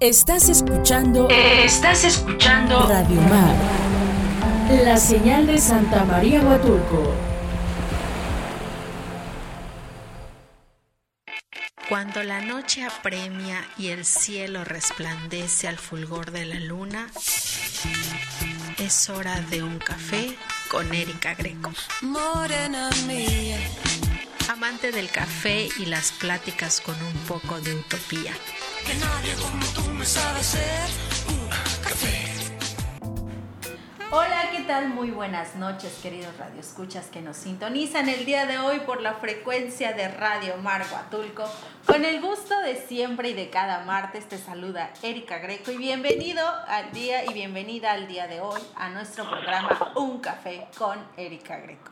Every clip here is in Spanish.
Estás escuchando. Estás escuchando. Radio Mar. La señal de Santa María Huatulco. Cuando la noche apremia y el cielo resplandece al fulgor de la luna, es hora de un café con Erika Greco. Morena mía. Amante del café y las pláticas con un poco de utopía. Que nadie como tú me sabe hacer un café. Hola, ¿qué tal? Muy buenas noches, queridos radioescuchas que nos sintonizan el día de hoy por la frecuencia de Radio Mar Huatulco. Con el gusto de siempre y de cada martes te saluda Erika Greco y bienvenido al día y bienvenida al día de hoy a nuestro programa Un Café con Erika Greco.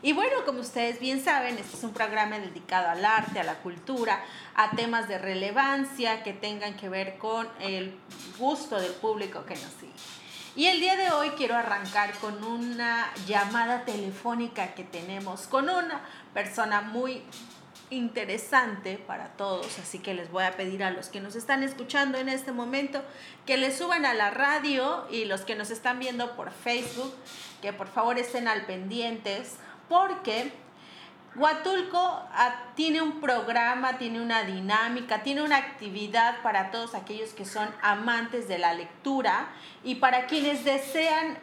Y bueno, como ustedes bien saben, este es un programa dedicado al arte, a la cultura, a temas de relevancia que tengan que ver con el gusto del público que nos sigue. Y el día de hoy quiero arrancar con una llamada telefónica que tenemos con una persona muy interesante para todos, así que les voy a pedir a los que nos están escuchando en este momento que le suban a la radio y los que nos están viendo por Facebook, que por favor estén al pendientes, porque Huatulco ah, tiene un programa, tiene una dinámica, tiene una actividad para todos aquellos que son amantes de la lectura y para quienes desean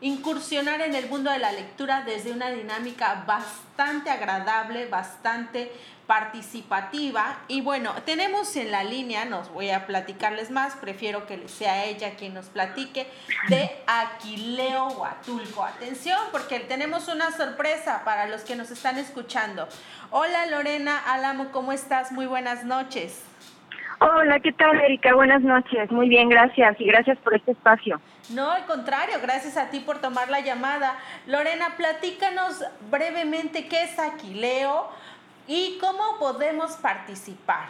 incursionar en el mundo de la lectura desde una dinámica bastante agradable, bastante participativa. Y bueno, tenemos en la línea, nos voy a platicarles más, prefiero que sea ella quien nos platique, de Aquileo Huatulco. Atención, porque tenemos una sorpresa para los que nos están escuchando. Hola Lorena Álamo, ¿cómo estás? Muy buenas noches. Hola, ¿qué tal Erika? Buenas noches. Muy bien, gracias y gracias por este espacio. No, al contrario, gracias a ti por tomar la llamada. Lorena, platícanos brevemente qué es Aquileo y cómo podemos participar.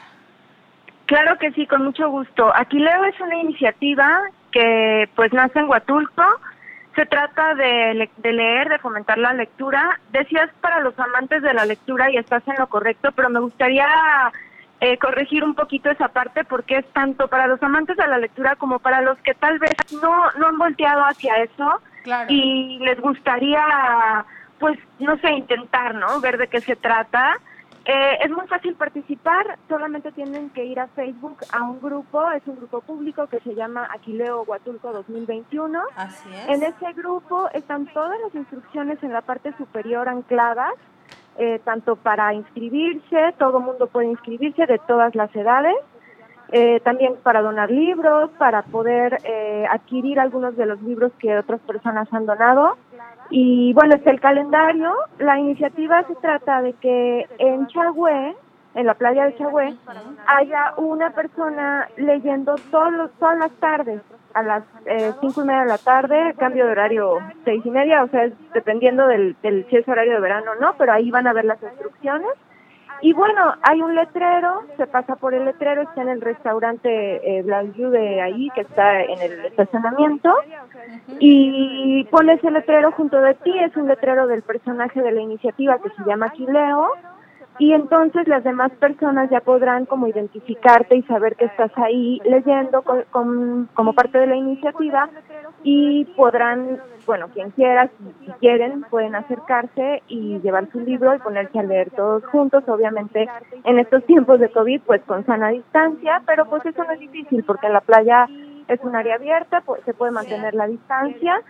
Claro que sí, con mucho gusto. Aquileo es una iniciativa que pues nace en Huatulco. Se trata de, de leer, de fomentar la lectura. Decías para los amantes de la lectura y estás en lo correcto, pero me gustaría eh, corregir un poquito esa parte porque es tanto para los amantes de la lectura como para los que tal vez no, no han volteado hacia eso y les gustaría, pues, no sé, intentar, ¿no? Ver de qué se trata. Eh, es muy fácil participar, solamente tienen que ir a Facebook a un grupo, es un grupo público que se llama Aquileo Huatulco 2021. Así es. En ese grupo están todas las instrucciones en la parte superior ancladas eh, tanto para inscribirse, todo mundo puede inscribirse de todas las edades, eh, también para donar libros, para poder eh, adquirir algunos de los libros que otras personas han donado. Y bueno, está el calendario. La iniciativa se trata de que en Chagüe, en la playa de Chagüe, haya una persona leyendo todos todas las tardes a las eh, cinco y media de la tarde, cambio de horario seis y media, o sea, dependiendo del, del si es horario de verano o no, pero ahí van a ver las instrucciones. Y bueno, hay un letrero, se pasa por el letrero, está en el restaurante eh, de ahí, que está en el estacionamiento, y pones el letrero junto de ti, es un letrero del personaje de la iniciativa que se llama Quileo, y entonces las demás personas ya podrán como identificarte y saber que estás ahí leyendo con, como parte de la iniciativa y podrán, bueno, quien quiera, si, quieren, pueden acercarse y llevar su libro y ponerse a leer todos juntos, obviamente en estos tiempos de COVID, pues con sana distancia, pero pues eso no es difícil porque la playa es un área abierta, pues, se puede mantener la distancia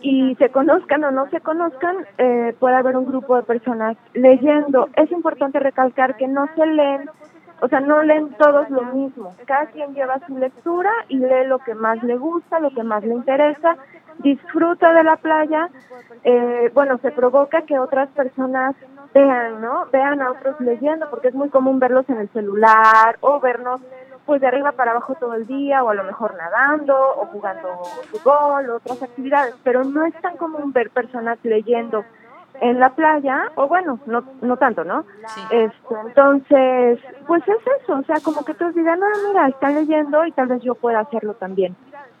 y se conozcan o no se conozcan, eh, puede haber un grupo de personas leyendo. Es importante recalcar que no se leen, o sea, no leen todos lo mismo. Cada quien lleva su lectura y lee lo que más le gusta, lo que más le interesa, disfruta de la playa. Eh, bueno, se provoca que otras personas vean, ¿no? Vean a otros leyendo, porque es muy común verlos en el celular o vernos pues de arriba para abajo todo el día o a lo mejor nadando o jugando fútbol o otras actividades, pero no es tan común ver personas leyendo en la playa o bueno, no no tanto, ¿no? Este, entonces, pues es eso, o sea, como que todos digan, no, mira, está leyendo y tal vez yo pueda hacerlo también.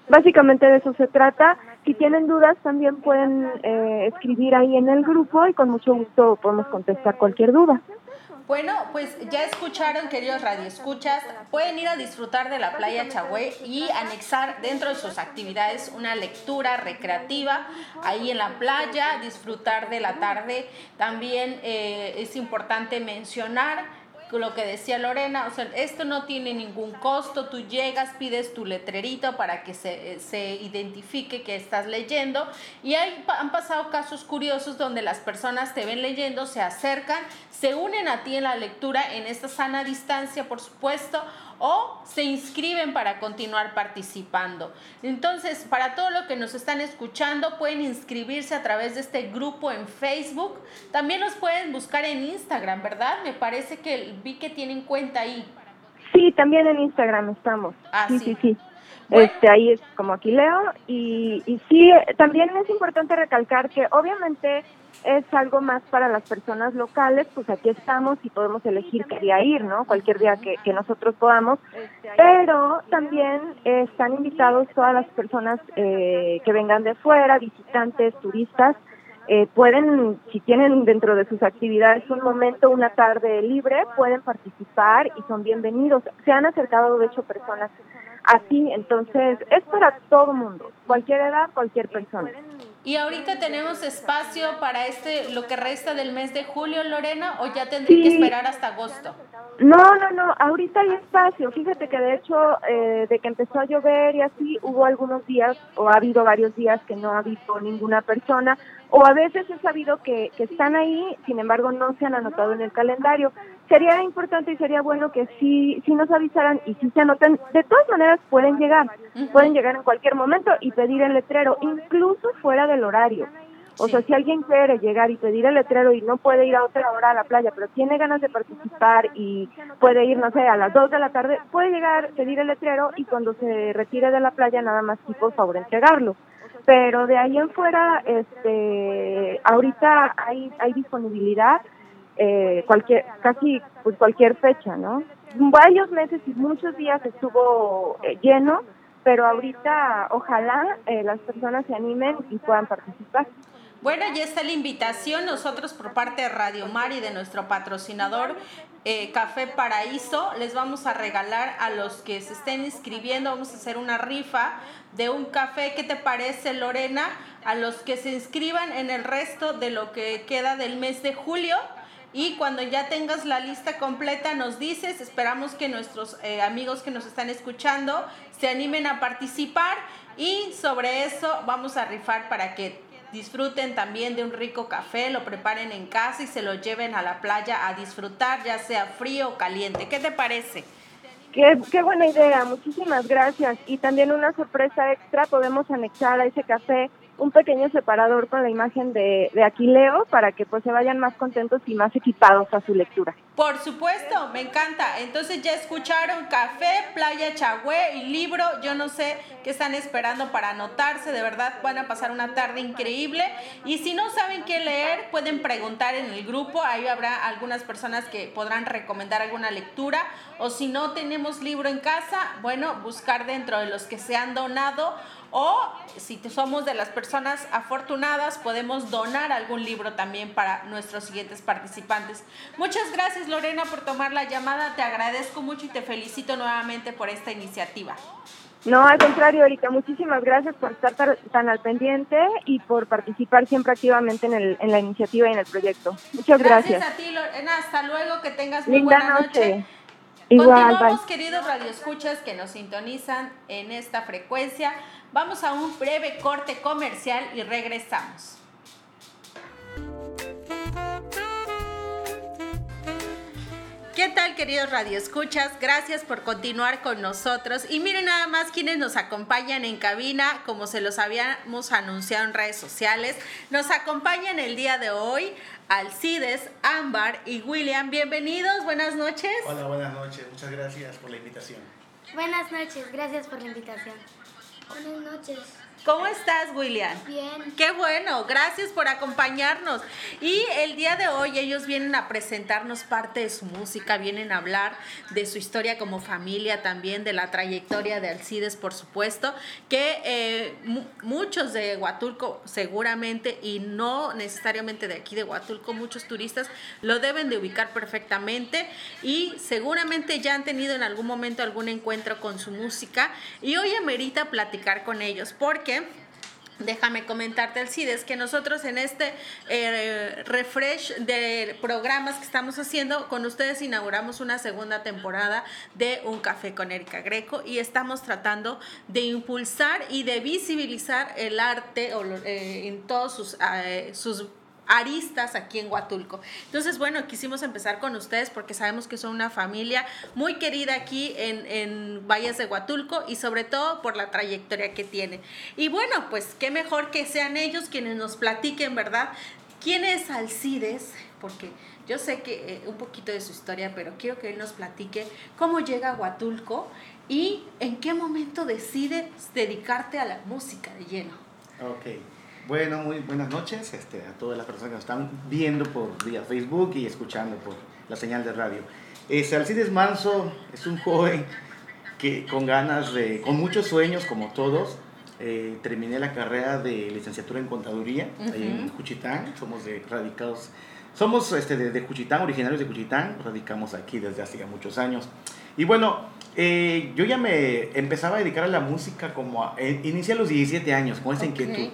Básicamente de eso se trata. Si tienen dudas también pueden eh, escribir ahí en el grupo y con mucho gusto podemos contestar cualquier duda. Bueno, pues ya escucharon, queridos radioescuchas, pueden ir a disfrutar de la playa Chagüe y anexar dentro de sus actividades una lectura recreativa ahí en la playa, disfrutar de la tarde. También eh, es importante mencionar lo que decía Lorena, o sea, esto no tiene ningún costo, tú llegas, pides tu letrerito para que se, se identifique que estás leyendo y hay, han pasado casos curiosos donde las personas te ven leyendo, se acercan, se unen a ti en la lectura en esta sana distancia, por supuesto, o se inscriben para continuar participando. Entonces, para todo lo que nos están escuchando, pueden inscribirse a través de este grupo en Facebook. También los pueden buscar en Instagram, ¿verdad? Me parece que vi que tienen cuenta ahí. Sí, también en Instagram estamos. Ah, sí, sí, sí. Este, ahí es como aquí leo y, y sí, también es importante recalcar que obviamente es algo más para las personas locales, pues aquí estamos y podemos elegir qué día ir, ¿no? Cualquier día que, nosotros podamos. Pero también están invitados todas las personas eh, que vengan de fuera, visitantes, turistas. Eh, pueden, si tienen dentro de sus actividades un momento, una tarde libre, pueden participar y son bienvenidos. Se han acercado, de hecho, personas así, entonces es para todo mundo, cualquier edad, cualquier persona. ¿Y ahorita tenemos espacio para este lo que resta del mes de julio, Lorena, o ya tendría que esperar hasta agosto? No, no, no, ahorita hay espacio. Fíjate que de hecho, eh, de que empezó a llover y así, hubo algunos días, o ha habido varios días que no ha visto ninguna persona, o a veces he sabido que, que están ahí, sin embargo no se han anotado en el calendario. Sería importante y sería bueno que sí, sí nos avisaran y si se anoten. De todas maneras pueden llegar, pueden llegar en cualquier momento y pedir el letrero, incluso fuera del horario. O sea, si alguien quiere llegar y pedir el letrero y no puede ir a otra hora a la playa, pero tiene ganas de participar y puede ir, no sé, a las 2 de la tarde, puede llegar, pedir el letrero y cuando se retire de la playa nada más por favor entregarlo. Pero de ahí en fuera, este, ahorita hay, hay disponibilidad, eh, cualquier, casi pues cualquier fecha, ¿no? Varios meses y muchos días estuvo eh, lleno, pero ahorita ojalá eh, las personas se animen y puedan participar. Bueno, ya está la invitación. Nosotros por parte de Radio Mar y de nuestro patrocinador eh, Café Paraíso les vamos a regalar a los que se estén inscribiendo, vamos a hacer una rifa de un café. ¿Qué te parece, Lorena? A los que se inscriban en el resto de lo que queda del mes de julio. Y cuando ya tengas la lista completa nos dices, esperamos que nuestros eh, amigos que nos están escuchando se animen a participar y sobre eso vamos a rifar para que disfruten también de un rico café, lo preparen en casa y se lo lleven a la playa a disfrutar, ya sea frío o caliente. ¿Qué te parece? Qué, qué buena idea, muchísimas gracias. Y también una sorpresa extra, podemos anexar a ese café un pequeño separador con la imagen de, de Aquileo para que pues se vayan más contentos y más equipados a su lectura. Por supuesto, me encanta. Entonces ya escucharon café, playa Chagüe y libro. Yo no sé qué están esperando para anotarse. De verdad van a pasar una tarde increíble. Y si no saben qué leer, pueden preguntar en el grupo. Ahí habrá algunas personas que podrán recomendar alguna lectura. O si no tenemos libro en casa, bueno, buscar dentro de los que se han donado o si somos de las personas afortunadas, podemos donar algún libro también para nuestros siguientes participantes. Muchas gracias Lorena por tomar la llamada, te agradezco mucho y te felicito nuevamente por esta iniciativa. No, al contrario, Erika, muchísimas gracias por estar tan, al pendiente y por participar siempre activamente en, el, en la iniciativa y en el proyecto. Muchas gracias. Gracias a ti, Lorena. Hasta luego, que tengas muy Linda buena noche. noche. Igual, Continuamos, bye. queridos radioescuchas que nos sintonizan en esta frecuencia. Vamos a un breve corte comercial y regresamos. ¿Qué tal, queridos radioescuchas? Gracias por continuar con nosotros. Y miren nada más quienes nos acompañan en cabina, como se los habíamos anunciado en redes sociales. Nos acompañan el día de hoy Alcides, Ámbar y William. Bienvenidos, buenas noches. Hola, buenas noches. Muchas gracias por la invitación. Buenas noches, gracias por la invitación. Buenas noches. ¿Cómo estás, William? Bien. Qué bueno, gracias por acompañarnos. Y el día de hoy ellos vienen a presentarnos parte de su música, vienen a hablar de su historia como familia también, de la trayectoria de Alcides, por supuesto, que eh, mu- muchos de Huatulco seguramente y no necesariamente de aquí de Huatulco, muchos turistas lo deben de ubicar perfectamente y seguramente ya han tenido en algún momento algún encuentro con su música y hoy amerita platicar con ellos porque Déjame comentarte, Alcides, que nosotros en este eh, refresh de programas que estamos haciendo, con ustedes inauguramos una segunda temporada de Un Café con Erika Greco y estamos tratando de impulsar y de visibilizar el arte eh, en todos sus, eh, sus aristas aquí en Huatulco. Entonces, bueno, quisimos empezar con ustedes porque sabemos que son una familia muy querida aquí en, en Valles de Huatulco y sobre todo por la trayectoria que tiene. Y bueno, pues qué mejor que sean ellos quienes nos platiquen, ¿verdad? ¿Quién es Alcides? Porque yo sé que eh, un poquito de su historia, pero quiero que él nos platique cómo llega a Huatulco y en qué momento decides dedicarte a la música de lleno. Ok. Bueno, muy buenas noches este, a todas las personas que nos están viendo por vía Facebook y escuchando por la señal de radio. Este, Alcides Manso es un joven que con ganas de, con muchos sueños como todos, eh, terminé la carrera de licenciatura en contaduría ahí en Ujú. Juchitán. Somos de radicados, somos este, de, de Juchitán, originarios de Juchitán, radicamos aquí desde hace ya muchos años. Y bueno, eh, yo ya me empezaba a dedicar a la música como a, eh, inicié a los 17 años con esa inquietud.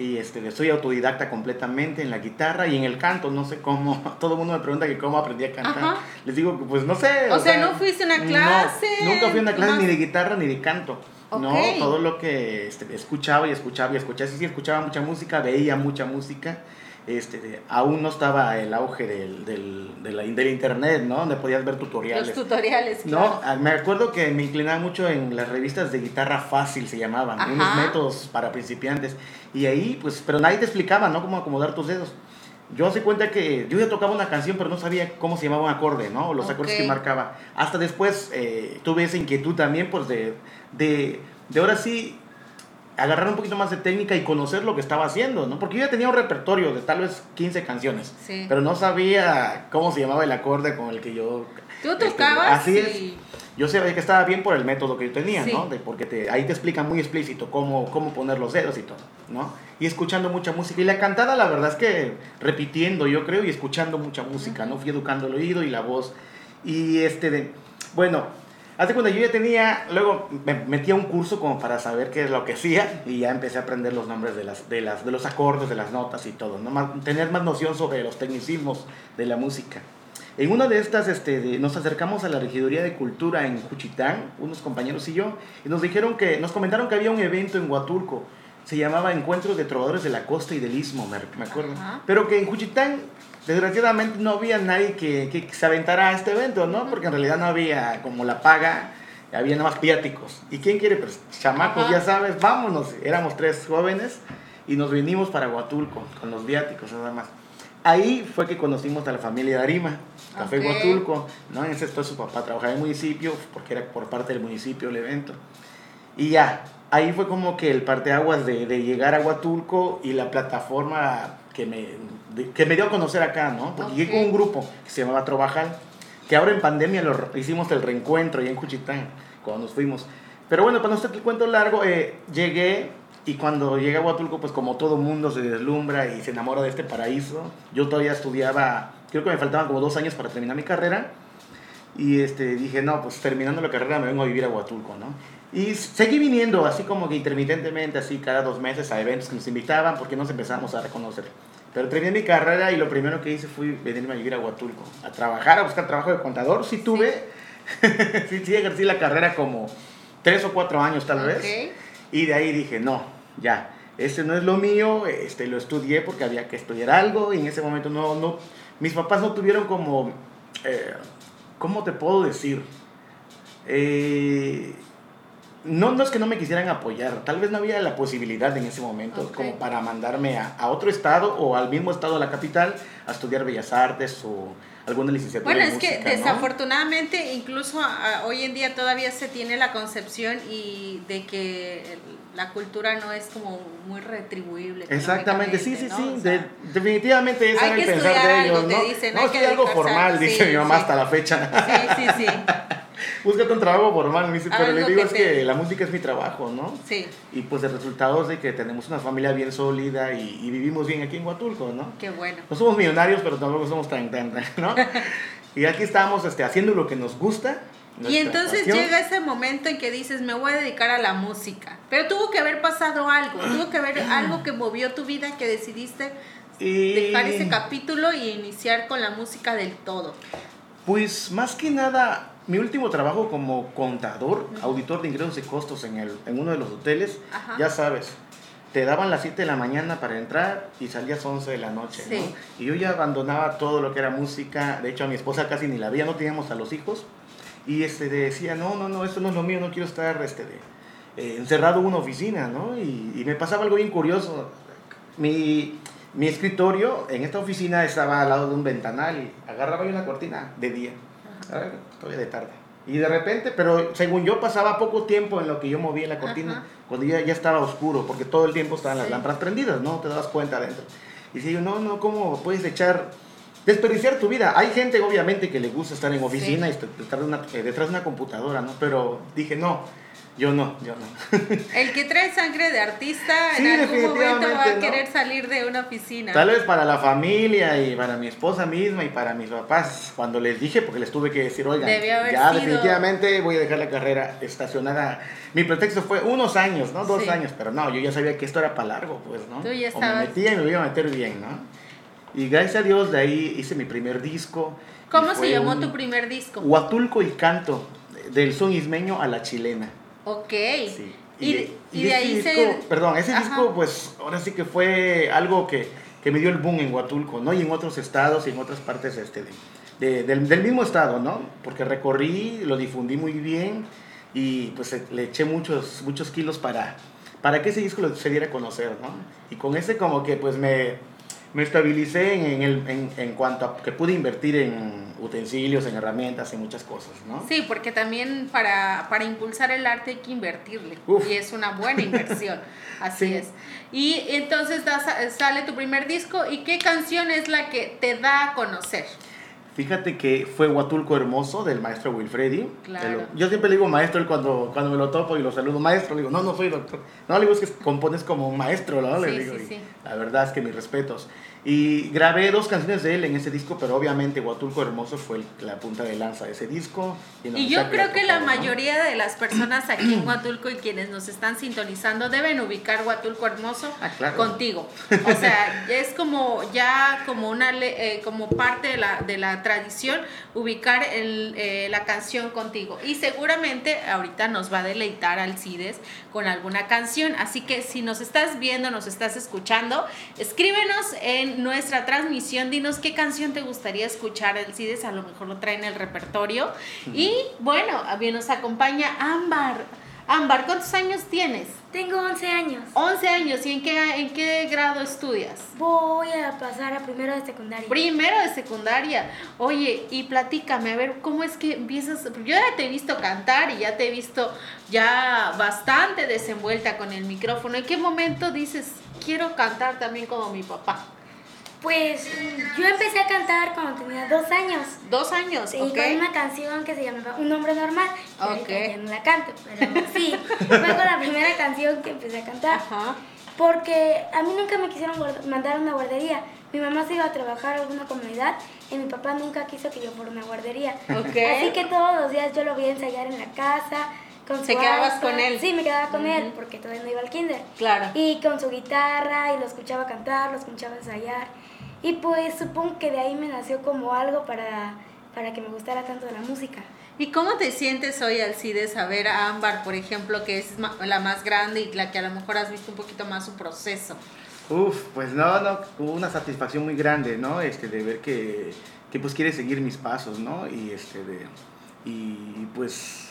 Y este, soy autodidacta completamente en la guitarra y en el canto, no sé cómo, todo el mundo me pregunta que cómo aprendí a cantar. Ajá. Les digo que pues no sé. O sea, ¿no fuiste a una no, clase? nunca fui a una clase Más- ni de guitarra ni de canto. No, Ok. todo lo que este, escuchaba y escuchaba y escuchaba, sí, sí, escuchaba mucha música, veía mucha música. Este, aún no estaba el auge del, del, de la- del internet, ¿no? Donde podías ver tutoriales. Los tutoriales, No, claro. ah, me acuerdo que me inclinaba mucho en las revistas de guitarra fácil, se llamaban, Ajá. unos métodos para principiantes. Y ahí, pues, pero nadie te explicaba, ¿no? Cómo acomodar tus dedos. Yo se cuenta que yo ya tocaba una canción, pero no sabía cómo se llamaba un acorde, ¿no? O los acordes Ok. que marcaba. Hasta después eh, tuve esa inquietud también, pues, de, de, de ahora sí agarrar un poquito más de técnica y conocer lo que estaba haciendo, ¿no? Porque yo ya tenía un repertorio de tal vez 15 canciones, Sí. pero no sabía cómo se llamaba el acorde con el que yo... Tú este, tocabas así es. Yo sabía que estaba bien por el método que yo tenía, Sí. ¿no? De, porque te, ahí te explican muy explícito cómo, cómo poner los dedos y todo, ¿no? Y escuchando mucha música. Y la cantada, la verdad es que repitiendo, yo creo, y escuchando mucha música, ¿no? Fui educando el oído y la voz. Y este, de, bueno, hace cuando yo ya tenía, luego me metí a un curso como para saber qué es lo que hacía y ya empecé a aprender los nombres de, las, de, las, de los acordes, de las notas y todo, ¿no? Más- tener más noción sobre los tecnicismos de la música. En una de estas este, de- nos acercamos a la Regiduría de Cultura en Juchitán, unos compañeros y yo, y nos dijeron que, nos comentaron que había un evento en Huatulco, se llamaba Encuentros de Trovadores de la Costa y del Istmo, me, me acuerdo, Ajá. pero que en Juchitán desgraciadamente no había nadie que, que se aventara a este evento, ¿no? Porque en realidad no había como la paga, había nada más viáticos. ¿Y quién quiere? Pues chamacos, Ajá. ya sabes, vámonos. Éramos tres jóvenes y nos vinimos para Huatulco con los viáticos nada más. Ahí fue que conocimos a la familia de Arima, Café Ok. Huatulco, ¿no? En ese entonces su papá trabajaba en el municipio, porque era por parte del municipio el evento. Y ya, ahí fue como que el parteaguas de, de llegar a Huatulco y la plataforma que me, de- que me dio a conocer acá, ¿no? Porque llegué con un grupo que se llamaba Trovajal, que ahora en pandemia lo hicimos el reencuentro allá en Cuchitán, cuando nos fuimos. Pero bueno, para no hacer el cuento largo, eh, llegué y cuando llegué a Huatulco, pues como todo mundo se deslumbra y se enamora de este paraíso. Yo todavía estudiaba, creo que me faltaban como dos años para terminar mi carrera. Y este, dije, no, pues terminando la carrera me vengo a vivir a Huatulco, ¿no? Y seguí viniendo así como que intermitentemente, así cada dos meses a eventos que nos invitaban porque nos empezamos a reconocer. Pero terminé mi carrera y lo primero que hice fue venirme a vivir a Huatulco, a trabajar, a buscar trabajo de contador. Sí tuve, sí, sí ejercí la carrera como tres o cuatro años tal vez. Ok. Y de ahí dije, no, ya, este no es lo mío, este lo estudié porque había que estudiar algo y en ese momento no, no, mis papás no tuvieron como, eh, ¿cómo te puedo decir? Eh, no, no es que no me quisieran apoyar, tal vez no había la posibilidad en ese momento Ok. como para mandarme a, a otro estado o al mismo estado de la capital a estudiar bellas artes o alguna licenciatura Bueno, en es que música, ¿no? desafortunadamente incluso a- hoy en día todavía se tiene la concepción y de que la cultura no es como muy retribuible. Exactamente, sí, sí, económicamente, sí, ¿no? O de- sea, definitivamente ese era el que pensar de algo, ellos, te ¿no? dicen, no, hay sí, que algo a formal, algo, dice sí, mi mamá sí. hasta la fecha. Sí, sí, sí. Búscate un trabajo formal, me dice, pero le digo que es te- que la música es mi trabajo, ¿no? Sí, Y pues el resultado es de que tenemos una familia bien sólida y, y vivimos bien aquí en Huatulco, ¿no? qué bueno. No somos millonarios, pero tampoco somos tan, tan, tan, ¿no? y aquí estamos este, haciendo lo que nos gusta. Y entonces pasión. llega ese momento en que dices, me voy a dedicar a la música. Pero tuvo que haber pasado algo, tuvo que haber algo que movió tu vida que decidiste Y- dejar ese capítulo y iniciar con la música del todo. Pues más que nada, mi último trabajo como contador, auditor de ingresos y costos en, el, en uno de los hoteles, Ajá. ya sabes, te daban las 7 de la mañana para entrar y salías 11 de la noche, Sí. ¿no? Y yo ya abandonaba todo lo que era música, de hecho a mi esposa casi ni la veía, no teníamos a los hijos, y este, decía, no, no, no, esto no es lo mío, no quiero estar este, eh, encerrado en una oficina, ¿no? Y, y me pasaba algo bien curioso, mi, mi escritorio en esta oficina estaba al lado de un ventanal y agarraba yo una cortina de día, todavía de tarde. Y de repente, pero según yo pasaba poco tiempo en lo que yo movía la cortina, Ajá. cuando ya, ya estaba oscuro, porque todo el tiempo estaban las Sí. lámparas prendidas, ¿no? Te dabas cuenta adentro. Y decía yo, no, no, ¿cómo puedes echar, desperdiciar tu vida? Hay gente obviamente que le gusta estar en oficina y estar detrás de, una, eh, detrás de una computadora, ¿no? Pero dije, no, yo no, yo no. El que trae sangre de artista Sí, en algún momento va a querer salir de una oficina. Tal vez para la familia y para mi esposa misma y para mis papás, cuando les dije, porque les tuve que decir, oigan, ya sido- definitivamente voy a dejar la carrera estacionada. Mi pretexto fue unos años, ¿no? Dos Sí. años, pero no, yo ya sabía que esto era para largo, pues, ¿no? Tú ya O me estabas- metía y me iba a meter bien, ¿no? Y gracias a Dios de ahí hice mi primer disco. ¿Cómo se llamó un tu primer disco? Huatulco y canto, del son ismeño a la chilena. Ok. Sí. Y, de- y de ahí se... disco, Perdón, ese Ajá. disco, pues ahora sí que fue algo que, que me dio el boom en Huatulco, ¿no? Y en otros estados y en otras partes este, de, de- del, del mismo estado, ¿no? Porque recorrí, lo difundí muy bien y pues le eché muchos, muchos kilos para, para que ese disco lo- se diera a conocer, ¿no? Y con ese como que pues me, me estabilicé en, en el, en, en cuanto a que pude invertir en utensilios, en herramientas, en muchas cosas, ¿no? Sí, porque también para, para impulsar el arte hay que invertirle. Uf. Y es una buena inversión. Así Sí. es. Y entonces das- sale tu primer disco. ¿Y qué canción es la que te da a conocer? Fíjate que fue Huatulco Hermoso del maestro Wilfredi. Claro. Yo siempre le digo maestro cuando, cuando me lo topo y lo saludo. Maestro, le digo, no, no soy doctor. No, le digo, es que compones como un maestro, ¿no? Le Sí, digo, sí, y sí. La verdad es que mis respetos. Y grabé dos canciones de él en ese disco, pero obviamente Huatulco Hermoso fue la punta de lanza de ese disco. Y yo creo que la mayoría de las personas aquí en Huatulco y quienes nos están sintonizando deben ubicar Huatulco Hermoso Ah, claro. contigo. O sea, es como ya como una eh, como parte de la, de la tradición ubicar el, eh, la canción contigo. Y seguramente ahorita nos va a deleitar Alcides con alguna canción. Así que si nos estás viendo, nos estás escuchando, escríbenos en nuestra transmisión, dinos qué canción te gustaría escuchar Alcides, a lo mejor lo traen el repertorio. Y bueno, bien nos acompaña Ámbar. Ámbar, ¿cuántos años tienes? Tengo 11 años. 11 años. ¿Y en qué, en qué grado estudias? Voy a pasar a primero de secundaria. Primero de secundaria. Oye, y platícame, a ver, ¿cómo es que empiezas? Yo ya te he visto cantar y ya te he visto ya bastante desenvuelta con el micrófono. ¿En qué momento dices, quiero cantar también como mi papá? Pues yo empecé a cantar cuando tenía dos años. Dos años, Y ¿ok? con una canción que se llamaba Un hombre normal. Ok. Ya no la canto, pero sí. Fue con la primera canción que empecé a cantar. Ajá. Porque a mí nunca me quisieron mandar a una guardería. Mi mamá se iba a trabajar a alguna comunidad y mi papá nunca quiso que yo fuera a una guardería. Ok. Así que todos los días yo lo voy a ensayar en la casa. Con ¿Te quedabas con él? Sí, me quedaba con él porque todavía no iba al kinder. Claro. Y con su guitarra y lo escuchaba cantar, lo escuchaba ensayar. Y pues supongo que de ahí me nació como algo para, para que me gustara tanto la música. ¿Y cómo te sientes hoy, Alcides, a ver a Ámbar, por ejemplo, que es la más grande y la que a lo mejor has visto un poquito más su proceso? Uf, pues no, no, hubo una satisfacción muy grande, ¿no? Este, de ver que, que pues quiere seguir mis pasos, ¿no? Y este, de, y pues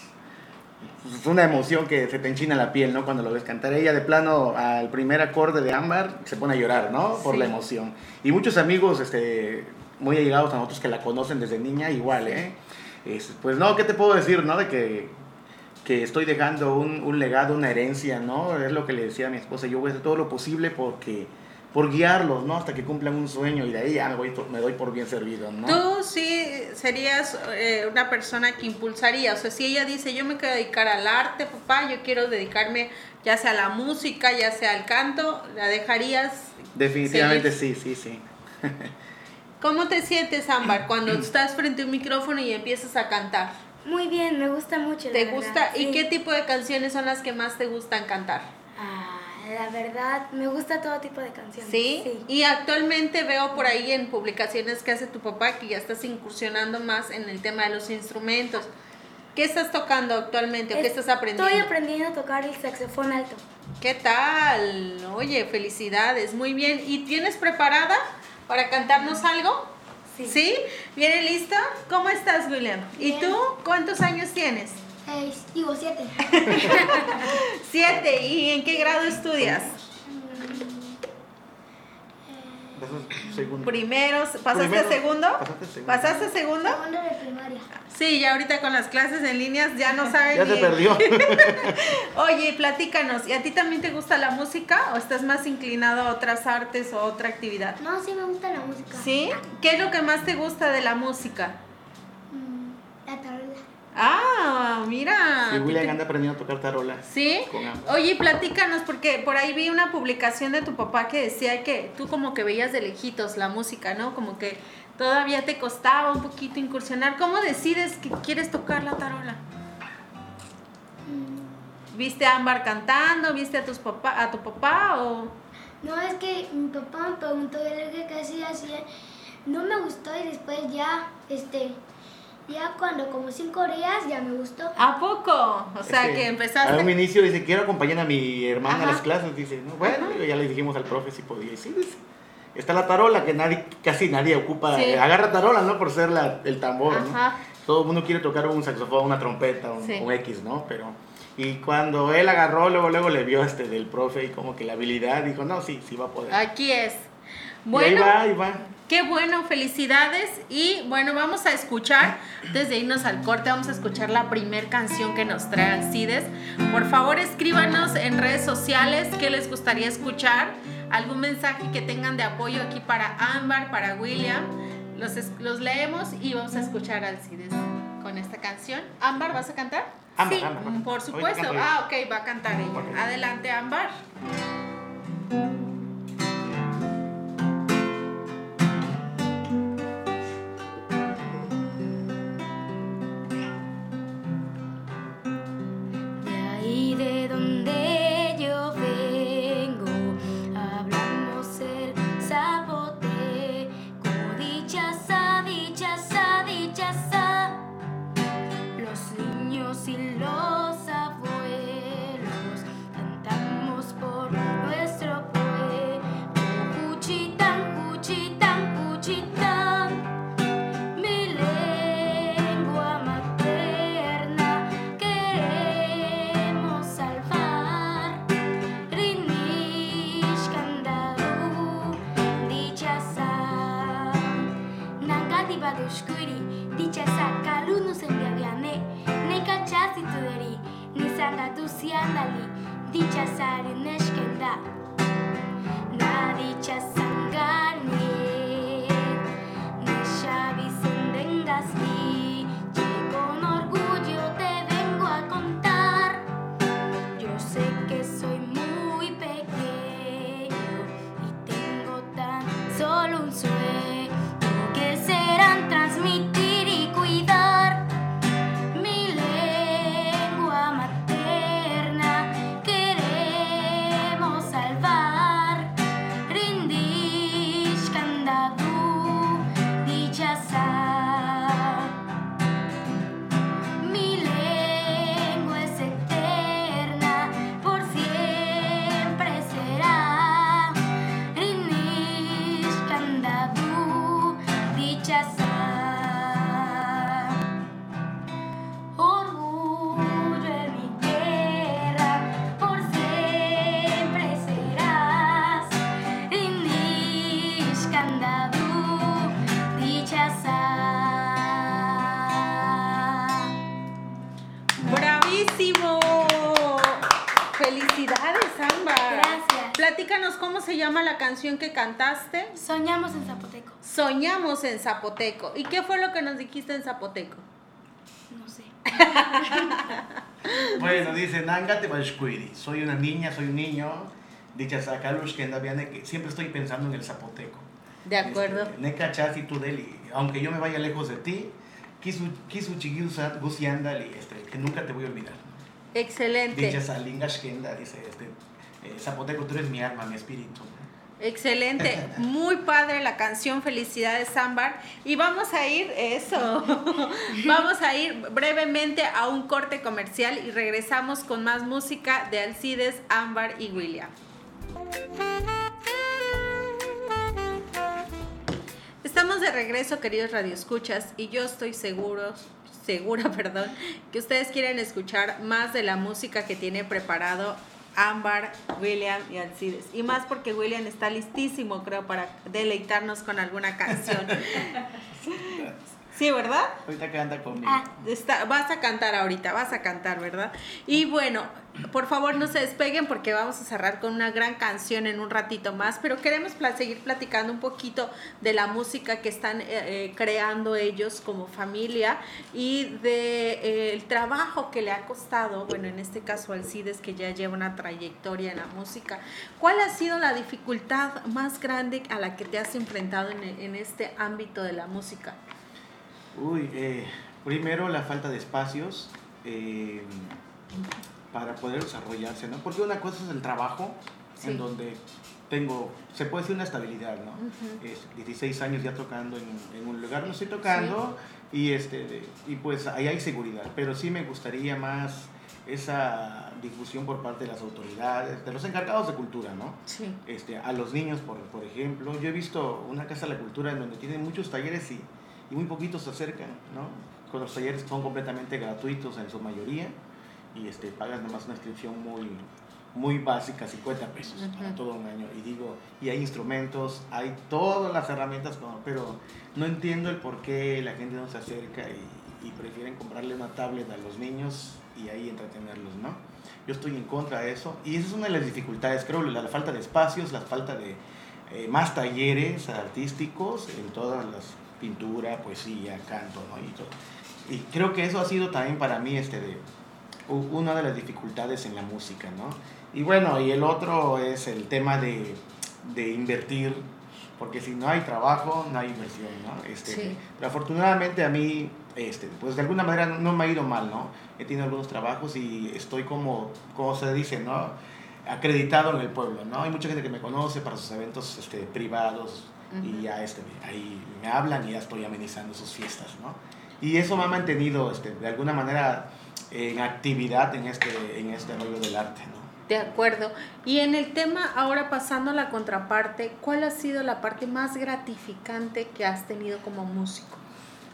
es una emoción que se te enchina la piel, ¿no? Cuando lo ves cantar. Ella de plano al primer acorde de Ámbar se pone a llorar, ¿no? Por Sí. la emoción. Y muchos amigos, este, muy allegados a nosotros que la conocen desde niña, igual, ¿eh? Es, pues no, ¿qué te puedo decir, no? De que, que estoy dejando un, un legado, una herencia, ¿no? Es lo que le decía a mi esposa, yo voy a hacer todo lo posible porque por guiarlos, ¿no? Hasta que cumplan un sueño y de ahí ya me, voy, me doy por bien servido, ¿no? Tú sí serías eh, una persona que impulsaría, o sea, si ella dice, yo me quiero dedicar al arte, papá, yo quiero dedicarme ya sea a la música, ya sea al canto, ¿la dejarías? Definitivamente sí, sí, sí. ¿Cómo te sientes, Ámbar, cuando estás frente a un micrófono y empiezas a cantar? Muy bien, me gusta mucho. ¿Te la gusta? verdad, ¿Y sí. qué tipo de canciones son las que más te gustan cantar? Ah, la verdad, me gusta todo tipo de canciones. ¿Sí? Sí. Y actualmente veo por ahí en publicaciones que hace tu papá que ya estás incursionando más en el tema de los instrumentos. ¿Qué estás tocando actualmente o qué Es- estás aprendiendo? Estoy aprendiendo a tocar el saxofón alto. ¿Qué tal? Oye, felicidades, muy bien. ¿Y tienes preparada para cantarnos algo? Sí. ¿Viene lista? ¿Cómo estás, William? ¿Y Bien. tú cuántos años tienes? Eh, digo, siete. Siete. ¿Y en qué grado estudias? Segundo. Primeros, ¿pasaste Primero. a segundo? Pasaste a segundo. ¿Pasaste a segundo? Segundo de primaria. Sí, ya ahorita con las clases en líneas ya no saben Ya se ni- perdió. Oye, platícanos, ¿y a ti también te gusta la música o estás más inclinado a otras artes o otra actividad? No, sí me gusta la música. ¿Sí? ¿Qué es lo que más te gusta de la música? Mm. Ah, mira. Y ¿tú William te- anda aprendiendo a tocar tarola. ¿Sí? Con ambos. Oye, platícanos, porque por ahí vi una publicación de tu papá que decía que tú como que veías de lejitos la música, ¿no? Como que todavía te costaba un poquito incursionar. ¿Cómo decides que quieres tocar la tarola? ¿Viste a Ámbar cantando? ¿Viste a, tus papá, a tu papá o...? No, es que mi papá me preguntó yo le dije que así hacía. No me gustó y después ya, este, ya cuando como cinco días ya me gustó. ¿A poco? O sea, que A un empezaste... inicio dice, quiero acompañar a mi hermana Ajá. a las clases. Dice, no, bueno, ya le dijimos al profe si podía. Y sí, dice. Está la tarola, que nadie, casi nadie ocupa. Sí. eh, agarra tarola, ¿no? Por ser la, el tambor, Ajá. ¿no? Todo el mundo quiere tocar un saxofón, una trompeta, un, Sí. un X, ¿no? Pero... Y cuando él agarró, luego, luego le vio este del profe y como que la habilidad, dijo, no, sí, sí va a poder. Aquí es. Y ahí Bueno, va, ahí va. Qué bueno, felicidades. Y bueno, vamos a escuchar, antes de irnos al corte, vamos a escuchar la primer canción que nos trae Alcides. Por favor, escríbanos en redes sociales qué les gustaría escuchar, algún mensaje que tengan de apoyo aquí para Ámbar, para William. Los, los leemos y vamos a escuchar a Alcides con esta canción. Ámbar, ¿vas a cantar? Ámbar, sí, Ámbar, por supuesto. Ah, ok, va a cantar ella. Adelante, Ámbar. xi andali ditza sareneske cantaste. Soñamos en Zapoteco. Soñamos en Zapoteco. ¿Y qué fue lo que nos dijiste en Zapoteco? No sé. Bueno, dice, Nangate Bashkuiri. Soy una niña, soy un niño. Dicha Sakalush que anda bien, que siempre estoy pensando en el zapoteco. De acuerdo. Este, Neka Chasi Tudeli. Aunque yo me vaya lejos de ti, Kisu Chigiusat Gusiandali, este, que nunca te voy a olvidar. Excelente. Dicha Salingash Kenda, dice, este, eh, Zapoteco, tú eres mi alma, mi espíritu. Excelente, muy padre la canción, felicidades Ámbar. Y vamos a ir, eso, vamos a ir brevemente a un corte comercial y regresamos con más música de Alcides, Ámbar y William. Estamos de regreso, queridos radioescuchas, y yo estoy seguro, segura, perdón, que ustedes quieren escuchar más de la música que tiene preparado Ámbar, William y Alcides. Y más porque William está listísimo, creo, para deleitarnos con alguna canción. Sí, ¿verdad? Ahorita anda conmigo. Ah. Está- vas a cantar ahorita, vas a cantar, ¿verdad? Y bueno, por favor no se despeguen porque vamos a cerrar con una gran canción en un ratito más, pero queremos seguir platicando un poquito de la música que están eh, eh, creando ellos como familia y de eh, el trabajo que le ha costado, bueno, en este caso Alcides que ya lleva una trayectoria en la música. ¿Cuál ha sido la dificultad más grande a la que te has enfrentado en, en este ámbito de la música? Uy, eh, primero la falta de espacios eh, para poder desarrollarse, ¿no? Porque una cosa es el trabajo, Sí. en donde tengo, se puede decir una estabilidad, ¿no? Es 16 años ya tocando en, en un lugar, no estoy tocando y, este, y pues ahí hay seguridad, pero sí me gustaría más esa difusión por parte de las autoridades, de los encargados de cultura, ¿no? Sí. este, a los niños, por, por ejemplo. Yo he visto una casa de la cultura en donde tienen muchos talleres y, y muy poquitos se acercan, ¿no? Con los talleres son completamente gratuitos en su mayoría y este, pagas nada más una inscripción muy, muy básica, 50 pesos para todo un año. Y digo, y hay instrumentos, hay todas las herramientas, pero no entiendo el por qué la gente no se acerca y, y prefieren comprarle una tablet a los niños y ahí entretenerlos, ¿no? Yo estoy en contra de eso y esa es una de las dificultades, creo, la, la falta de espacios, la falta de eh, más talleres artísticos en todas las pintura, poesía, canto, ¿no? Y, todo. y creo que eso ha sido también para mí este de, una de las dificultades en la música, ¿no? Y bueno, y el otro es el tema de, de invertir, porque si no hay trabajo, no hay inversión, ¿no? Este, Sí. Pero afortunadamente a mí, este, pues de alguna manera no, no me ha ido mal, ¿no? He tenido algunos trabajos y estoy como, como se dice, ¿no? Acreditado en el pueblo, ¿no? Hay mucha gente que me conoce para sus eventos este, privados y ya este, ahí me hablan y ya estoy amenizando sus fiestas, ¿no? Y eso me ha mantenido este, de alguna manera en actividad en este, en este rollo del arte, ¿no? De acuerdo. Y en el tema, ahora pasando a la contraparte, ¿cuál ha sido la parte más gratificante que has tenido como músico?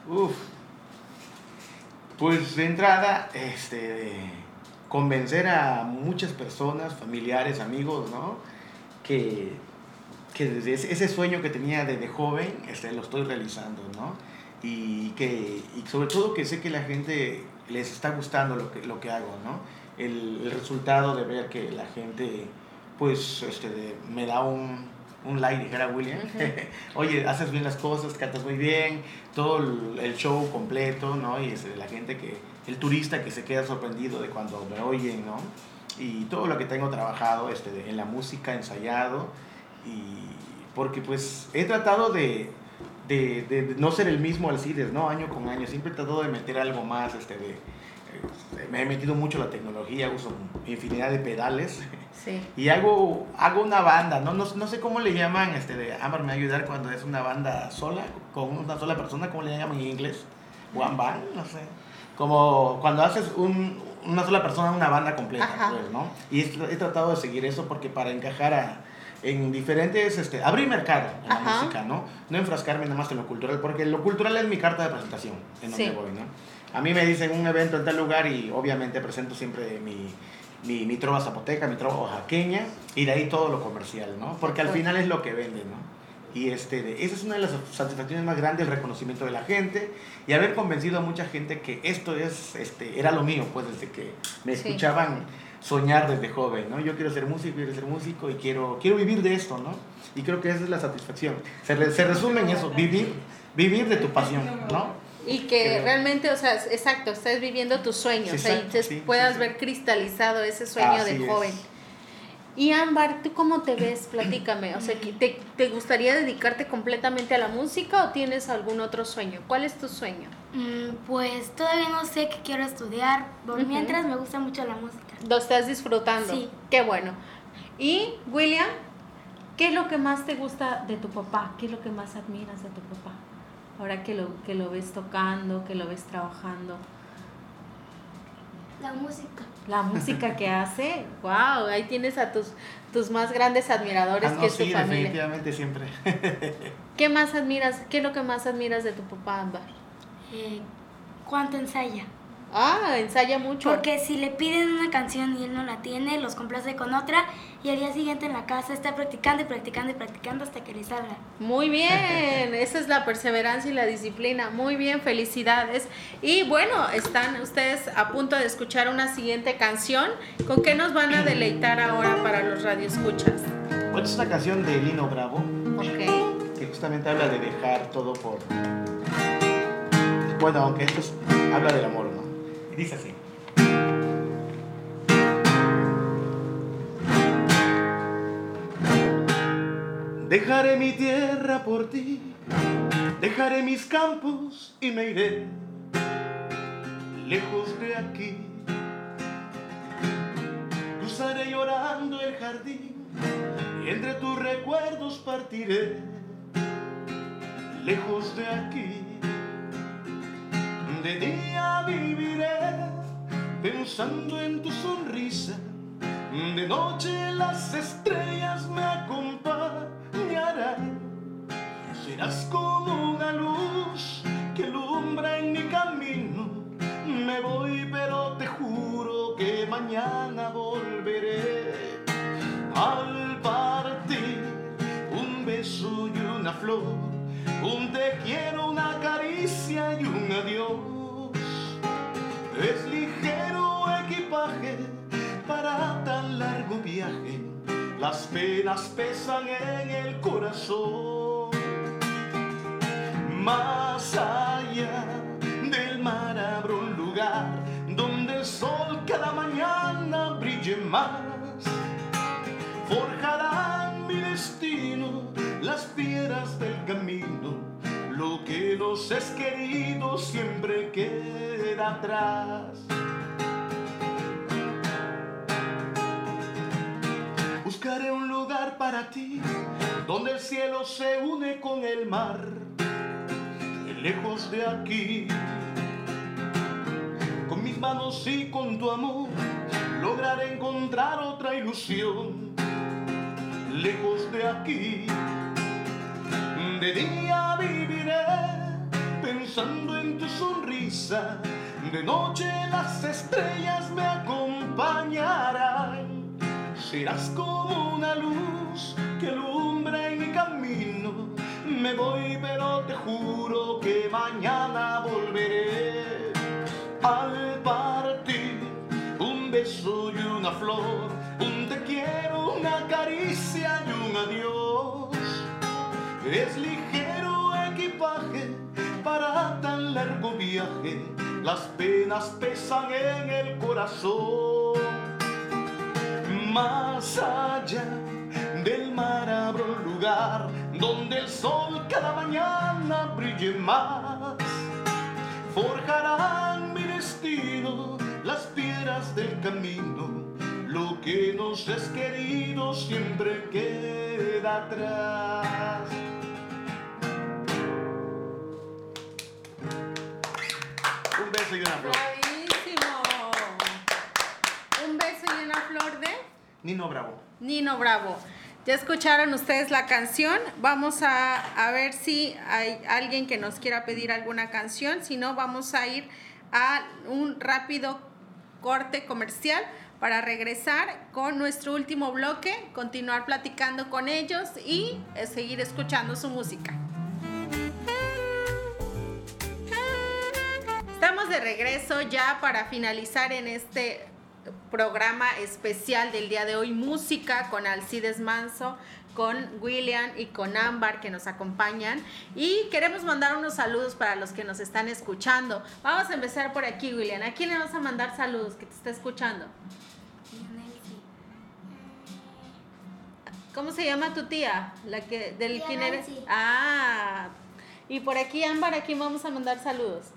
Uf. Pues de entrada, este, convencer a muchas personas, familiares, amigos, ¿no? Que, que desde ese, sueño que tenía desde joven, este, lo estoy realizando, ¿no? Y que, y sobre todo que sé que la gente les está gustando lo que, lo que hago, ¿no? El, el resultado de ver que la gente, pues, este, de- me da un, un like, dijera William. Oye, haces bien las cosas, cantas muy bien, todo el, el show completo, ¿no? Y este, la gente que, el turista que se queda sorprendido de cuando me oyen, ¿no? Y todo lo que tengo trabajado este, de- en la música, ensayado, y porque pues he tratado de, de, de- de no ser el mismo Alcides, ¿no? Año con año, siempre he tratado de meter algo más, este, de, eh, me he metido mucho la tecnología, uso infinidad de pedales. Sí. Y hago, hago una banda, ¿no? No, no sé cómo le llaman, este, de Amber me ayudar cuando es una banda sola, con una sola persona, ¿cómo le llaman en inglés? One band, no sé. Como cuando haces un, una sola persona, una banda completa, pues, ¿no? Y he, he tratado de seguir eso porque para encajar a, en diferentes, este, abrir mercado en la Ajá. música, ¿no? No enfrascarme nada más en lo cultural, porque lo cultural es mi carta de presentación, en donde Sí. voy, ¿no? A mí me dicen un evento en tal lugar y obviamente presento siempre mi, mi, mi trova zapoteca, mi trova oaxaqueña y de ahí todo lo comercial, ¿no? Porque al final es lo que vende, ¿no? Y este, esa es una de las satisfacciones más grandes, el reconocimiento de la gente y haber convencido a mucha gente que esto es, este, era lo mío, pues desde que me Sí. Soñar desde joven, ¿no? Yo quiero ser músico, quiero ser músico y quiero, quiero vivir de esto, ¿no? Y creo que esa es la satisfacción. Se, re- se resume en eso, vivir, vivir de tu pasión, ¿no? Y que realmente, o sea, exacto, estés viviendo tus sueños Sí, o sea, y te sí, puedas sí, ver cristalizado ese sueño Así de es. Y Ámbar, ¿tú cómo te ves? Platícame. O sea, ¿te, ¿te gustaría dedicarte completamente a la música o tienes algún otro sueño? ¿Cuál es tu sueño? Mm, pues todavía no sé qué quiero estudiar. Por mientras me gusta mucho la música. Lo estás disfrutando. Sí. Qué bueno. Y, William, ¿qué es lo que más te gusta de tu papá? ¿Qué es lo que más admiras de tu papá? Ahora que lo, que lo ves tocando, que lo ves trabajando. La música. La música que hace, wow, ahí tienes a tus, tus más grandes admiradores Ah, no, que es tu sí, familia. definitivamente siempre. ¿Qué más admiras? ¿Qué es lo que más admiras de tu papá, Ámbar? Eh, ¿Cuánto ensaya? Ah, ensaya mucho. Porque si le piden una canción y él no la tiene, los complace con otra y al día siguiente en la casa está practicando y practicando y practicando hasta que le salga. Muy bien, esa es la perseverancia y la disciplina. Muy bien, felicidades. Y bueno, están ustedes a punto de escuchar una siguiente canción. ¿Con qué nos van a deleitar ahora para los radioescuchas? Bueno, es una canción de Lino Bravo Ok. que justamente habla de dejar todo por... Bueno, aunque esto es- habla del amor, ¿no? Dice así. Dejaré mi tierra por ti, dejaré mis campos y me iré lejos de aquí. Cruzaré llorando el jardín y entre tus recuerdos partiré lejos de aquí. De día viviré pensando en tu sonrisa, de noche las estrellas me acompañarán. Serás como una luz que alumbra en mi camino. Me voy, pero te juro que mañana volveré. Al partir, un beso y una flor, un te quiero, una caricia y un adiós. Es ligero equipaje para tan largo viaje. Las penas pesan en el corazón. Más allá del mar habrá un lugar donde el sol cada mañana brille más. Forjarán mi destino las piedras del camino. Lo que nos es querido siempre queda atrás. Buscaré un lugar para ti donde el cielo se une con el mar, lejos de aquí. Con mis manos y con tu amor lograré encontrar otra ilusión, lejos de aquí. De día viviré pensando en tu sonrisa, de noche las estrellas me acompañarán. Serás como una luz que alumbra en mi camino. Me voy, pero te juro que mañana volveré. Al partir, un beso y una flor, un te quiero, una caricia. Es ligero equipaje para tan largo viaje. Las penas pesan en el corazón. Más allá del mar un lugar donde el sol cada mañana brille más. Forjarán mi destino las piedras del camino. Lo que nos es querido siempre queda atrás. Un beso y una flor. ¡Bravísimo! Un beso y una flor de Nino Bravo. Nino Bravo. Ya escucharon ustedes la canción. Vamos a, a ver si hay alguien que nos quiera pedir alguna canción. Si no, vamos a ir a un rápido corte comercial para regresar con nuestro último bloque, continuar platicando con ellos y eh, seguir escuchando su música. Estamos de regreso ya para finalizar en este programa especial del día de hoy, música con Alcides Manso, con William y con Ámbar que nos acompañan. Y queremos mandar unos saludos para los que nos están escuchando. Vamos a empezar por aquí, William. ¿A quién le vas a mandar saludos que te está escuchando? ¿Cómo se llama tu tía? La que del quién eres? Ah. Y por aquí Ámbar, ¿a quién vamos a mandar saludos?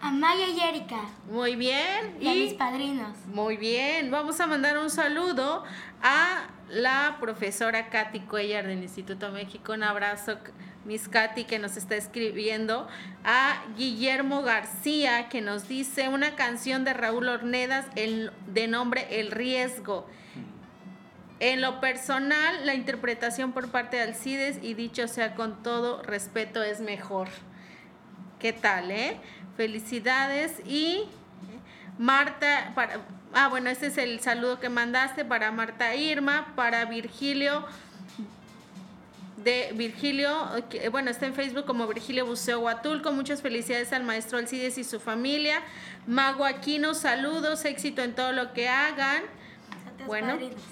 A Maya y Erika. Muy bien. Y a mis Y padrinos. muy bien, vamos a mandar un saludo a la profesora Katy Cuellar del Instituto México. Un abrazo, Miss Katy, que nos está escribiendo. A Guillermo García, que nos dice una canción de Raúl Ornedas el, de nombre El Riesgo. En lo personal, la interpretación por parte de Alcides y dicho sea con todo respeto es mejor. ¿Qué tal, eh? Felicidades y Marta, para, ah, bueno, este es el saludo que mandaste para Marta Irma, para Virgilio, de Virgilio, que, bueno, está en Facebook como Virgilio Buceo Huatulco. Muchas felicidades al maestro Alcides y su familia. Mago Aquino, saludos, éxito en todo lo que hagan. Bueno. padrinos.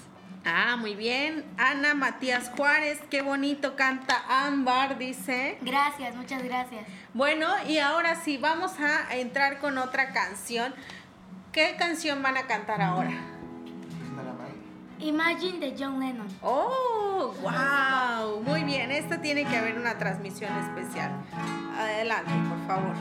Ah, muy bien. Ana Matías Juárez, qué bonito canta Ámbar, dice. Gracias, muchas gracias. Bueno, y ahora sí, vamos a entrar con otra canción. ¿Qué canción van a cantar ahora? Imagine de John Lennon. Oh, wow, muy bien. Esta tiene que haber una transmisión especial. Adelante, por favor.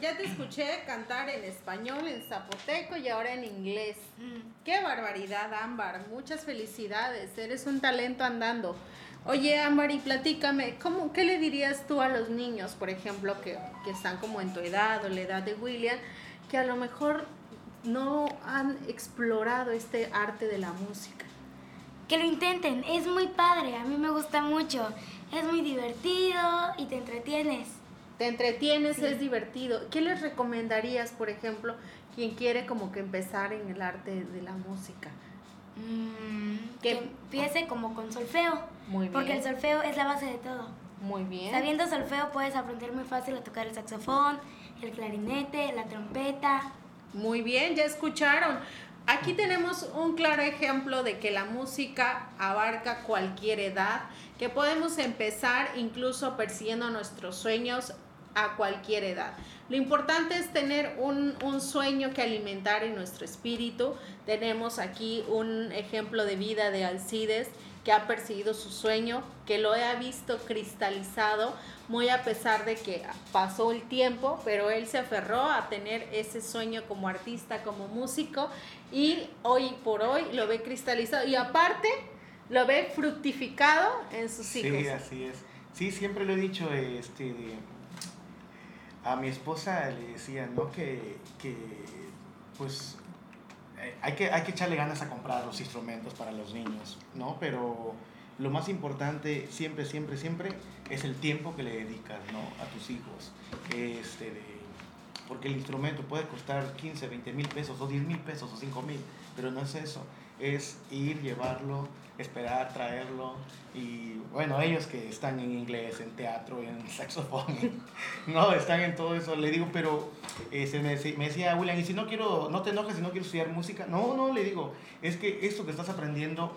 Ya te escuché cantar en español, en zapoteco y ahora en inglés. Mm. Qué barbaridad, Ámbar. Muchas felicidades. Eres un talento andando. Oye, Amari, platícame, ¿cómo, ¿qué le dirías tú a los niños, por ejemplo, que, que están como en tu edad o la edad de William, que a lo mejor no han explorado este arte de la música? Que lo intenten, es muy padre, a mí me gusta mucho, es muy divertido y te entretienes. Te entretienes, es divertido. ¿Qué les recomendarías, por ejemplo, quien quiere como que empezar en el arte de la música? Mm, Que- que empiece como con solfeo, Muy bien. porque el solfeo es la base de todo. Muy bien. Sabiendo solfeo puedes aprender muy fácil a tocar el saxofón, el clarinete, la trompeta. Muy bien, ya escucharon. Aquí tenemos un claro ejemplo de que la música abarca cualquier edad, que podemos empezar incluso persiguiendo nuestros sueños a cualquier edad. Lo importante es tener un, un sueño que alimentar en nuestro espíritu. Tenemos aquí un ejemplo de vida de Alcides que ha perseguido su sueño, que lo ha visto cristalizado, muy a pesar de que pasó el tiempo, pero él se aferró a tener ese sueño como artista, como músico, y hoy por hoy lo ve cristalizado y aparte lo ve fructificado en sus Sí, hijos. así es. Sí, siempre lo he dicho, este, de- a mi esposa le decía, ¿no? Que, que, pues, eh, hay que, hay que echarle ganas a comprar los instrumentos para los niños, ¿no? Pero lo más importante siempre, siempre, siempre es el tiempo que le dedicas, ¿no? A tus hijos. Este, porque el instrumento puede costar 15, 20 mil pesos, o 10 mil pesos, o 5 mil, pero no es eso. Es ir, llevarlo, esperar, traerlo. Y bueno, ellos que están en inglés, en teatro, en saxofón, no, están en todo eso. Le digo, pero eh, se me, me decía William, ¿y si no quiero, no te enojes si no quiero estudiar música? No, no, le digo, es que esto que estás aprendiendo,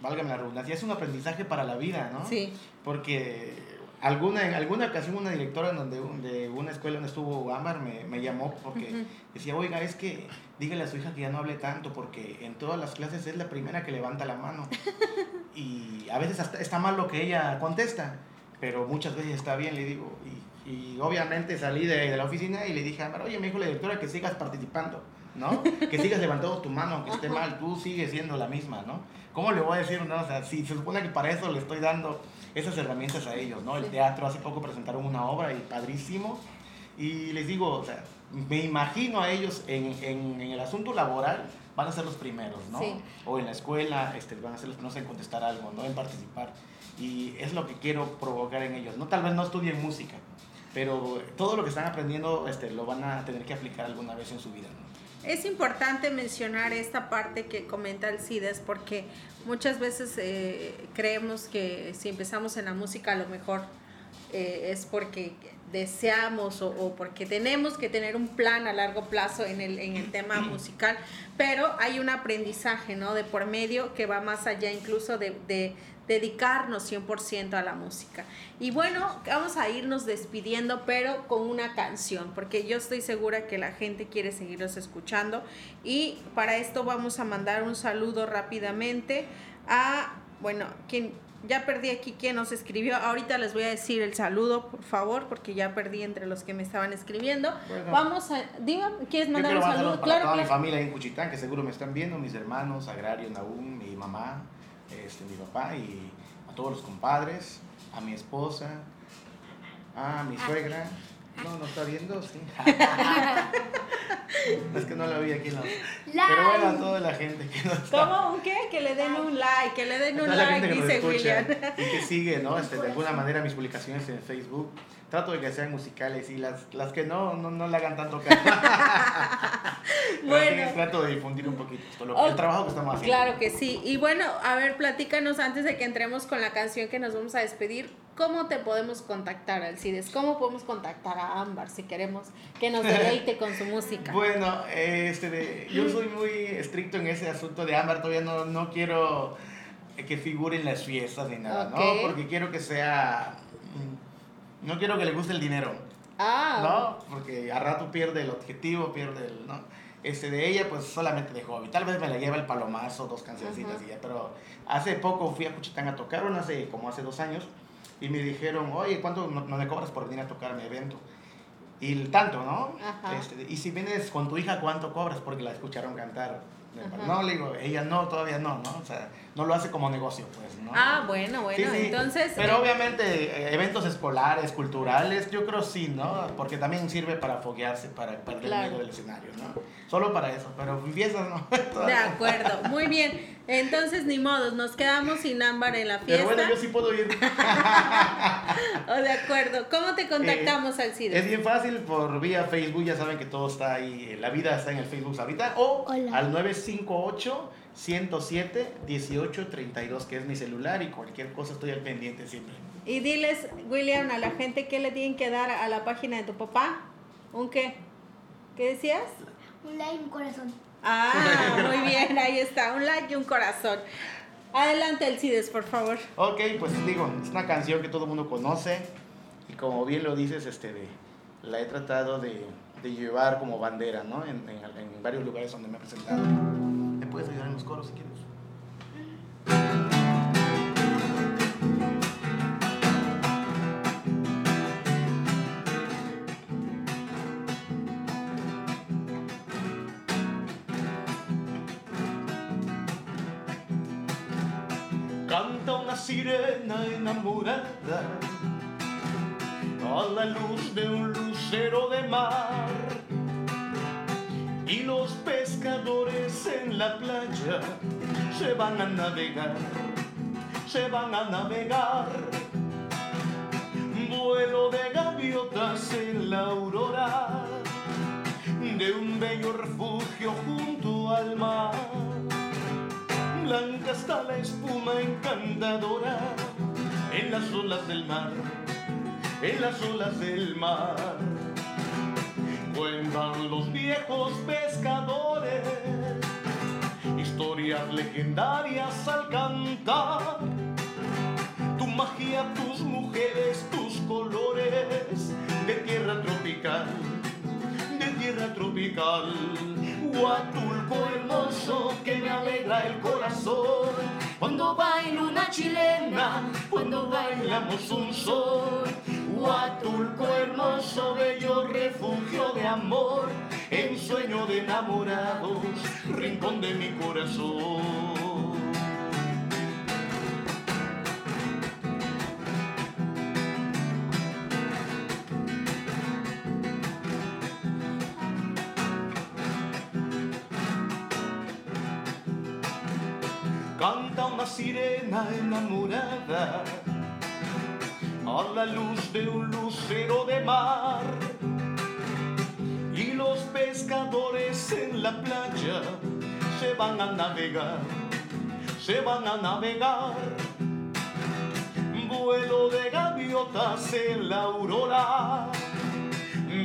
válgame la redundancia, es un aprendizaje para la vida, ¿no? Sí. Porque alguna, en alguna ocasión una directora donde, de una escuela donde estuvo Ámbar me, me llamó porque Ujú. decía, oiga, es que dígale a su hija que ya no hable tanto porque en todas las clases es la primera que levanta la mano. y a veces hasta está mal lo que ella contesta, pero muchas veces está bien, le digo. Y, y obviamente salí de, de la oficina y le dije a Ámbar, oye, me dijo la directora que sigas participando. ¿no? Que sigas levantando tu mano, aunque esté mal, tú sigues siendo la misma, ¿no? ¿Cómo le voy a decir, no? O sea, si se supone que para eso le estoy dando esas herramientas a ellos, ¿no? El teatro, hace poco presentaron una obra y padrísimo. Y les digo, o sea, me imagino a ellos en, en, en el asunto laboral, van a ser los primeros, ¿no? Sí. O en la escuela, este, van a ser los primeros en contestar algo, ¿no? En participar. Y es lo que quiero provocar en ellos. No, tal vez no estudien música, pero todo lo que están aprendiendo este, lo van a tener que aplicar alguna vez en su vida, ¿no? Es importante mencionar esta parte que comenta Alcides porque muchas veces eh, creemos que si empezamos en la música a lo mejor eh, es porque deseamos o, o porque tenemos que tener un plan a largo plazo en el, en el tema musical, pero hay un aprendizaje ¿no? de por medio que va más allá incluso de, de dedicarnos 100% a la música. Y bueno, vamos a irnos despidiendo, pero con una canción, porque yo estoy segura que la gente quiere seguirlos escuchando. Y para esto vamos a mandar un saludo rápidamente a, bueno, quien ya perdí aquí quién nos escribió. Ahorita les voy a decir el saludo, por favor, porque ya perdí entre los que me estaban escribiendo. Bueno. Vamos a, dígame, ¿quieres mandar un saludo? para Claro, toda mi claro. familia en Cuchitán, que seguro me están viendo, mis hermanos, Agrario, Nahum, mi mamá, este, mi papá y a todos los compadres, a mi esposa, a mi suegra. No, no está viendo, sí. es que no la vi aquí, no. Pero bueno, a toda la gente que nos está ¿Cómo? ¿Un qué? Que le den un like, que le den un like, dice William. y que sigue, ¿no? Este, de alguna manera mis publicaciones en Facebook. Trato de que sean musicales y las, las que no, no, no le hagan tanto caso. Bueno. sí, trato de difundir un poquito esto, lo- Oh, el trabajo que estamos haciendo. Claro que sí. Y bueno, a ver, platícanos antes de que entremos con la canción que nos vamos a despedir. ¿Cómo te podemos contactar, Alcides? ¿Cómo podemos contactar a Ámbar si queremos que nos deleite con su música? Bueno, este, yo soy muy estricto en ese asunto de Ámbar, todavía no, no quiero que figure en las fiestas ni nada, Ok. ¿no? Porque quiero que sea... mm, No quiero que le guste el dinero. Ah, ¿no? Porque a rato pierde el objetivo, pierde el, ¿no? Este, de ella, pues solamente de hobby. Tal vez me la lleva el palomazo, dos cancioncitas y ya, pero hace poco fui a Cuchitán a tocar, bueno, hace como hace dos años, y me dijeron, oye, ¿cuánto no, no me cobras por venir a tocar mi evento? Y el tanto, ¿no? Ajá. Este, y si vienes con tu hija, ¿cuánto cobras? Porque la escucharon cantar No, le digo, ella no, todavía no, ¿no? O sea, no lo hace como negocio, pues, ¿no? Ah, bueno, bueno, Sí, sí. entonces... Pero eh, obviamente eh, eventos escolares, culturales, yo creo sí, ¿no? Porque también sirve para foguearse, para perder Claro. el miedo del escenario, ¿no? Solo para eso, pero fiestas no. De acuerdo, muy bien. Entonces, ni modos, nos quedamos sin ámbar en la Pero fiesta. bueno, yo sí puedo ir. Oh, de acuerdo. ¿Cómo te contactamos, Eh, Alcides? Es bien fácil por vía Facebook, ya saben que todo está ahí, la vida está en el Facebook ahorita, o Hola. al 958 107 1832 que es mi celular y cualquier cosa estoy al pendiente siempre. Y diles, William, a la gente qué le tienen que dar a la página de tu papá. ¿Un qué? ¿Qué decías? Un like, un corazón. Ah, muy bien, ahí está, un like y un corazón. Adelante, Alcides, por favor. Ok, pues digo, es una canción que todo el mundo conoce y como bien lo dices, este, de, la he tratado de, de llevar como bandera, ¿no? En, en- en varios lugares donde me he presentado. ¿Me puedes ayudar en los coros si quieres? Canta una sirena enamorada a la luz de un lucero de mar. La playa se van a navegar, se van a navegar. Vuelo de gaviotas en la aurora de un bello refugio junto al mar. Blanca está la espuma encantadora en las olas del mar, en las olas del mar. Cuentan los viejos pescadores legendarias al cantar. Tu magia, tus mujeres, tus colores de tierra tropical, de tierra tropical. Huatulco hermoso que me alegra el corazón. Cuando bailo una chilena, cuando bailamos un sol. Huatulco hermoso, bello refugio de amor. Ensueño de enamorados, rincón de mi corazón. canta una sirena enamorada a la luz de un lucero de mar. Y los pescadores en la playa se van a navegar, se van a navegar. Vuelo de gaviotas en la aurora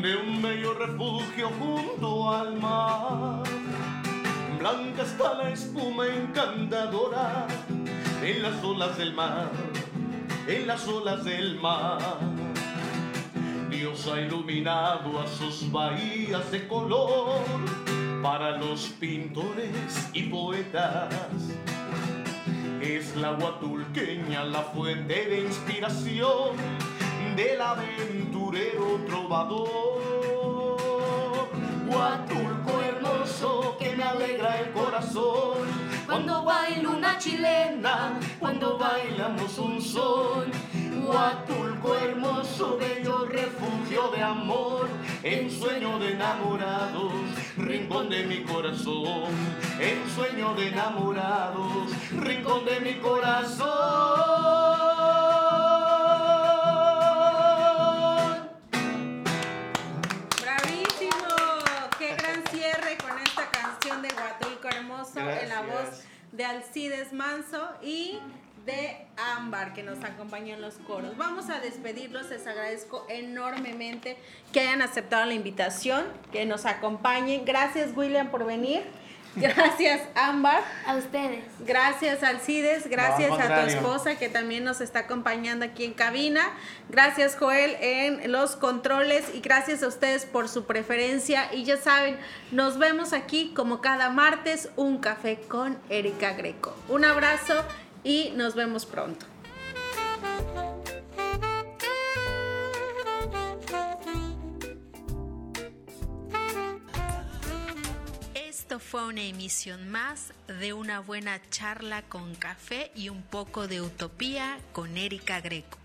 de un bello refugio junto al mar. Blanca está la espuma encantadora en las olas del mar, en las olas del mar. Dios ha iluminado a sus bahías de color para los pintores y poetas. Es la huatulqueña la fuente de inspiración del aventurero trovador. Huatulco hermoso que me alegra el corazón cuando bailo una chilena, cuando un son. Huatulco hermoso, bello refugio de amor, ensueño de enamorados, rincón de mi corazón, ensueño de enamorados, rincón de mi corazón. ¡Bravísimo! ¡Qué gran cierre con esta canción de Huatulco Hermoso en la voz de Alcides Manso y de Ámbar que nos acompañó en los coros. Vamos a despedirlos, les agradezco enormemente que hayan aceptado la invitación, que nos acompañen. Gracias William por venir. Gracias Ámbar. A ustedes. Gracias Alcides, gracias No, a tu esposa que también nos está acompañando aquí en cabina. Gracias Joel en los controles y gracias a ustedes por su preferencia. Y ya saben, nos vemos aquí como cada martes, un café con Erika Greco. Un abrazo y nos vemos pronto. Esto fue una emisión más de una buena charla con café y un poco de utopía con Erika Greco.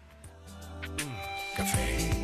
Café.